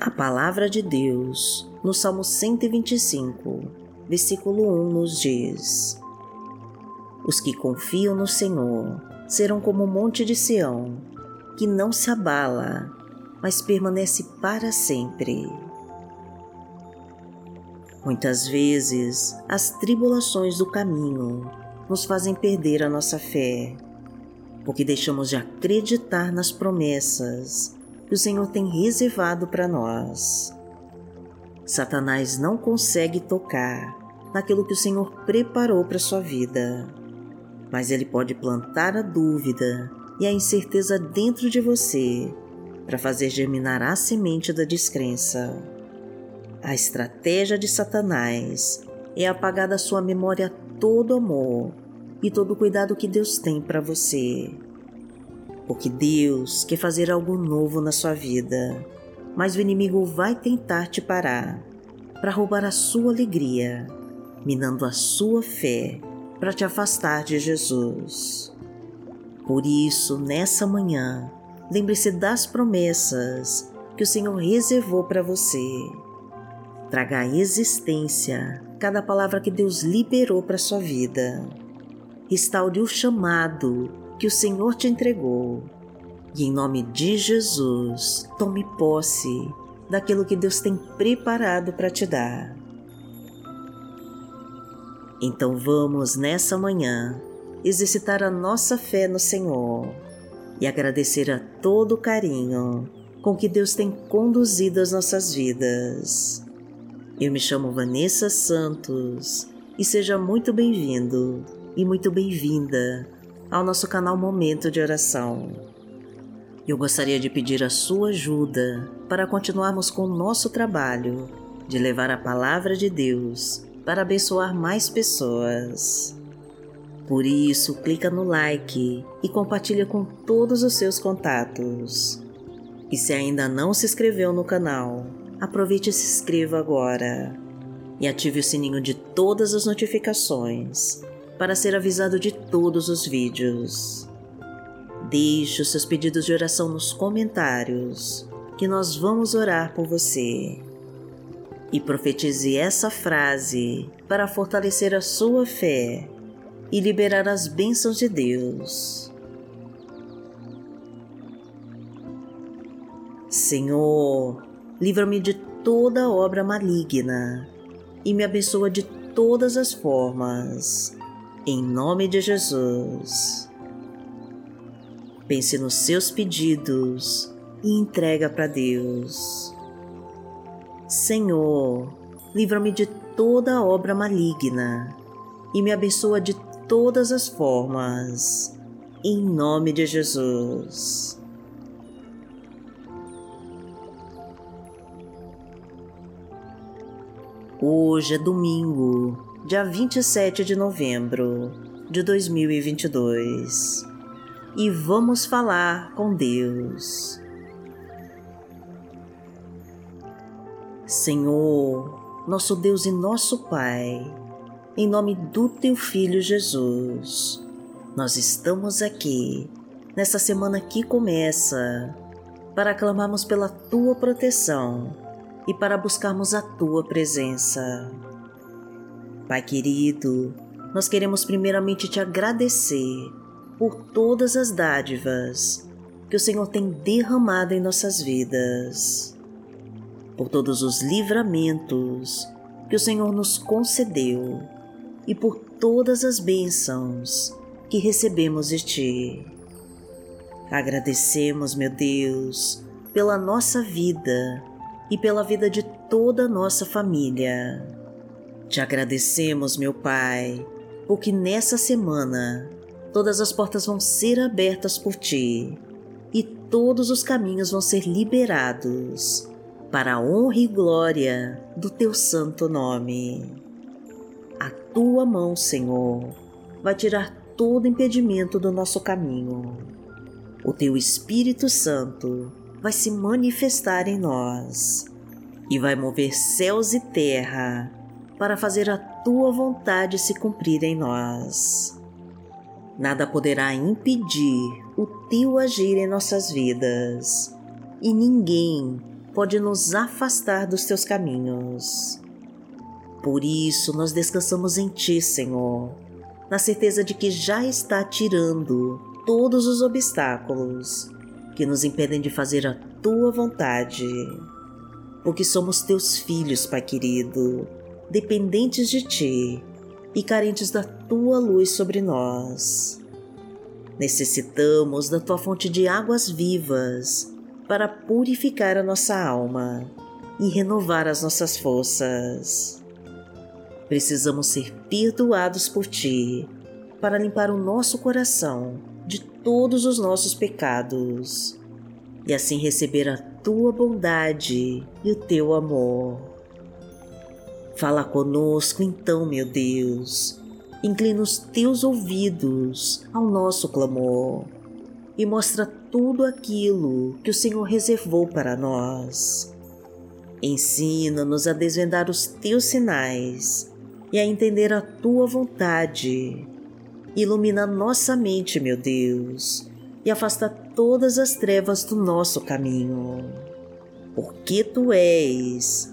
A palavra de Deus, no Salmo 125, versículo 1, nos diz: Os que confiam no Senhor serão como o monte de Sião, que não se abala, mas permanece para sempre. Muitas vezes, as tribulações do caminho nos fazem perder a nossa fé, porque deixamos de acreditar nas promessas que o Senhor tem reservado para nós. Satanás não consegue tocar naquilo que o Senhor preparou para sua vida, mas ele pode plantar a dúvida e a incerteza dentro de você para fazer germinar a semente da descrença. A estratégia de Satanás é apagar da sua memória todo amor e todo cuidado que Deus tem para você porque Deus quer fazer algo novo na sua vida, mas o inimigo vai tentar te parar para roubar a sua alegria, minando a sua fé para te afastar de Jesus. Por isso, nessa manhã, lembre-se das promessas que o Senhor reservou para você. Traga à existência cada palavra que Deus liberou para sua vida. Restaure o chamado que o Senhor te entregou. E em nome de Jesus, tome posse daquilo que Deus tem preparado para te dar. Então vamos nessa manhã exercitar a nossa fé no Senhor e agradecer a todo o carinho com que Deus tem conduzido as nossas vidas. Eu me chamo Vanessa Santos e seja muito bem-vindo e muito bem-vinda ao nosso canal Momento de Oração. Eu gostaria de pedir a sua ajuda para continuarmos com o nosso trabalho de levar a palavra de Deus para abençoar mais pessoas. Por isso, clica no like e compartilha com todos os seus contatos. E se ainda não se inscreveu no canal, aproveite e se inscreva agora. E ative o sininho de todas as notificações para ser avisado de todos os vídeos. Deixe os seus pedidos de oração nos comentários, que nós vamos orar por você. E profetize essa frase para fortalecer a sua fé e liberar as bênçãos de Deus. Senhor, livra-me de toda obra maligna e me abençoa de todas as formas em nome de Jesus. Pense nos seus pedidos e entrega para Deus. Senhor, livra-me de toda obra maligna e me abençoa de todas as formas. Em nome de Jesus. Hoje é domingo dia 27 de novembro de 2022 e vamos falar com Deus. Senhor, nosso Deus e nosso Pai, em nome do Teu Filho Jesus, nós estamos aqui nessa semana que começa para clamarmos pela Tua proteção e para buscarmos a Tua presença. Pai querido, nós queremos primeiramente te agradecer por todas as dádivas que o Senhor tem derramado em nossas vidas, por todos os livramentos que o Senhor nos concedeu e por todas as bênçãos que recebemos de Ti. Agradecemos, meu Deus, pela nossa vida e pela vida de toda a nossa família. Te agradecemos, meu Pai, porque nessa semana todas as portas vão ser abertas por Ti e todos os caminhos vão ser liberados para a honra e glória do Teu santo nome. A Tua mão, Senhor, vai tirar todo impedimento do nosso caminho. O Teu Espírito Santo vai se manifestar em nós e vai mover céus e terra para fazer a tua vontade se cumprir em nós. Nada poderá impedir o teu agir em nossas vidas, e ninguém pode nos afastar dos teus caminhos. Por isso nós descansamos em Ti, Senhor, na certeza de que já está tirando todos os obstáculos que nos impedem de fazer a Tua vontade. Porque somos Teus filhos, Pai querido, dependentes de Ti e carentes da Tua luz sobre nós. Necessitamos da Tua fonte de águas vivas para purificar a nossa alma e renovar as nossas forças. Precisamos ser perdoados por Ti para limpar o nosso coração de todos os nossos pecados e assim receber a Tua bondade e o Teu amor. Fala conosco então, meu Deus inclina os teus ouvidos ao nosso clamor e mostra tudo aquilo que o Senhor reservou para nós. Ensina-nos a desvendar os teus sinais e a entender a tua vontade. Ilumina nossa mente, meu Deus, e afasta todas as trevas do nosso caminho, porque tu és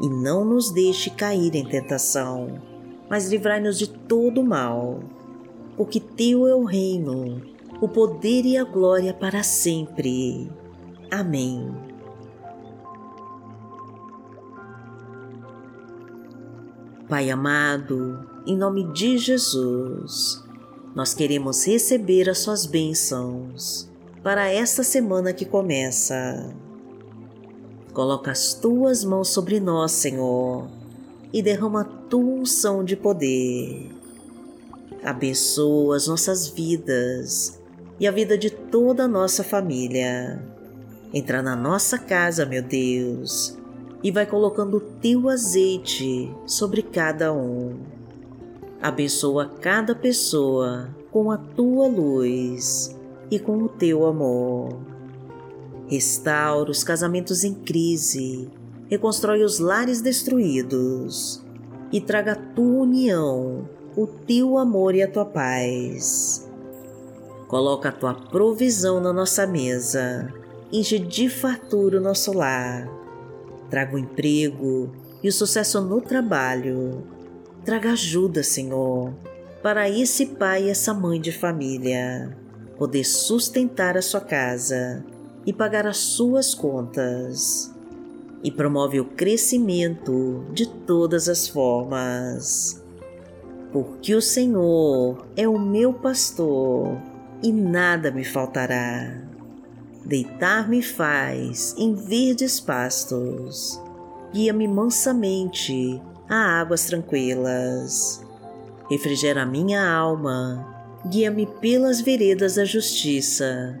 E não nos deixe cair em tentação mas livrai-nos de todo mal, porque Teu é o reino, o poder e a glória para sempre. Amém. Pai amado, em nome de Jesus, nós queremos receber as Suas bênçãos para esta semana que começa. Coloca as Tuas mãos sobre nós, Senhor e derrama a tua unção de poder. Abençoa as nossas vidas e a vida de toda a nossa família. Entra na nossa casa, meu Deus, e vai colocando o teu azeite sobre cada um. Abençoa cada pessoa com a tua luz e com o teu amor. Restaura os casamentos em crise reconstrói os lares destruídos e traga a tua união, o teu amor e a tua paz. Coloca a tua provisão na nossa mesa, enche de fartura o nosso lar. Traga o emprego e o sucesso no trabalho. Traga ajuda, Senhor, para esse pai e essa mãe de família poder sustentar a sua casa e pagar as suas contas e promove o crescimento de todas as formas. Porque o Senhor é o meu pastor e nada me faltará. Deitar-me faz em verdes pastos, guia-me mansamente a águas tranquilas. Refrigera minha alma, guia-me pelas veredas da justiça,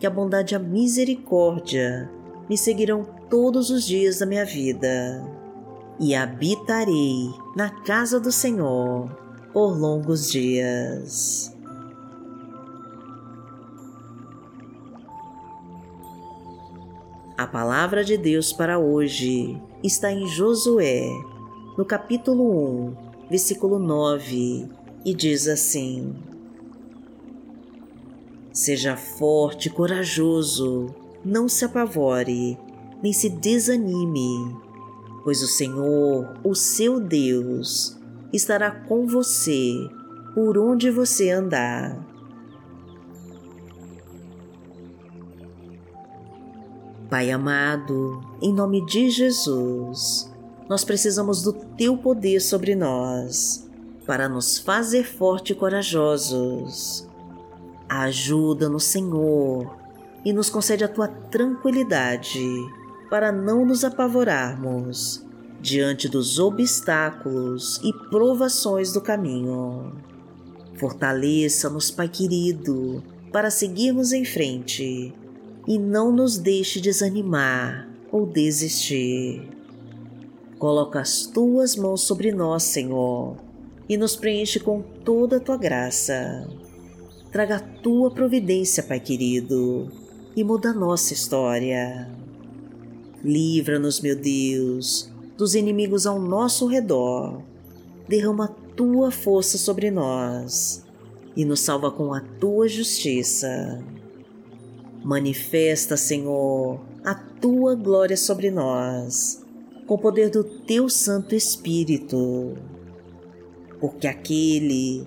que a bondade e a misericórdia me seguirão todos os dias da minha vida e habitarei na casa do Senhor por longos dias. A palavra de Deus para hoje está em Josué, no capítulo 1, versículo 9, e diz assim: Seja forte e corajoso, não se apavore nem se desanime, pois o Senhor, o seu Deus, estará com você por onde você andar. Pai amado, em nome de Jesus, nós precisamos do Teu poder sobre nós para nos fazer fortes e corajosos. Ajuda-nos, Senhor, e nos concede a Tua tranquilidade para não nos apavorarmos diante dos obstáculos e provações do caminho. Fortaleça-nos, Pai querido, para seguirmos em frente e não nos deixe desanimar ou desistir. Coloca as tuas mãos sobre nós, Senhor, e nos preenche com toda a tua graça. Traga a tua providência, Pai querido, e muda a nossa história. Livra-nos, meu Deus, dos inimigos ao nosso redor. Derrama a tua força sobre nós e nos salva com a tua justiça. Manifesta, Senhor, a tua glória sobre nós, com o poder do teu Santo Espírito. Porque aquele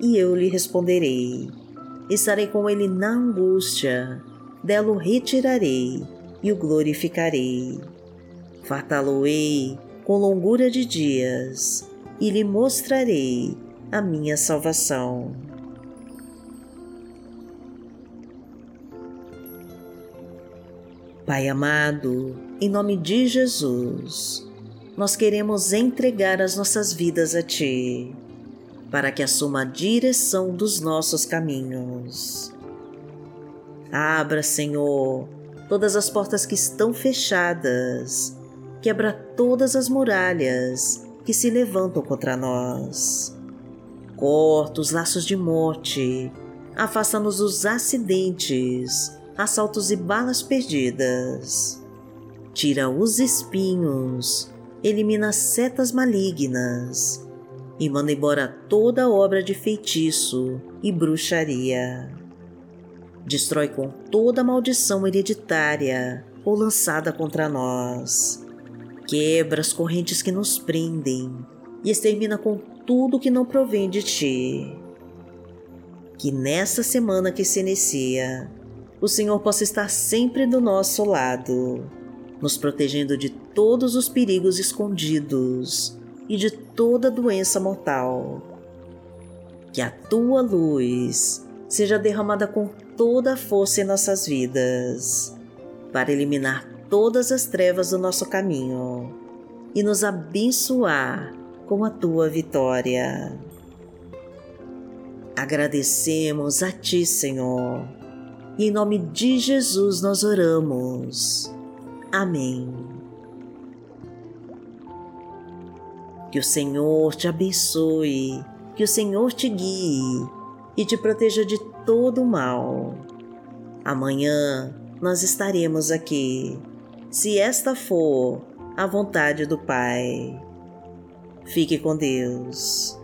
e eu lhe responderei. Estarei com ele na angústia, dela o retirarei e o glorificarei. Fartá-lo-ei com longura de dias e lhe mostrarei a minha salvação. Pai amado, em nome de Jesus, nós queremos entregar as nossas vidas a Ti, para que assuma a direção dos nossos caminhos. Abra, Senhor, todas as portas que estão fechadas, quebra todas as muralhas que se levantam contra nós. Corta os laços de morte, afasta-nos dos acidentes assaltos e balas perdidas. Tira os espinhos, elimina setas malignas e manda embora toda obra de feitiço e bruxaria. Destrói com toda maldição hereditária ou lançada contra nós. Quebra as correntes que nos prendem e extermina com tudo que não provém de ti. Que nessa semana que se inicia, o Senhor possa estar sempre do nosso lado, nos protegendo de todos os perigos escondidos e de toda doença mortal. Que a tua luz seja derramada com toda a força em nossas vidas, para eliminar todas as trevas do nosso caminho e nos abençoar com a tua vitória. Agradecemos a Ti, Senhor e em nome de Jesus nós oramos. Amém. Que o Senhor te abençoe, que o Senhor te guie e te proteja de todo o mal. Amanhã nós estaremos aqui, se esta for a vontade do Pai. Fique com Deus.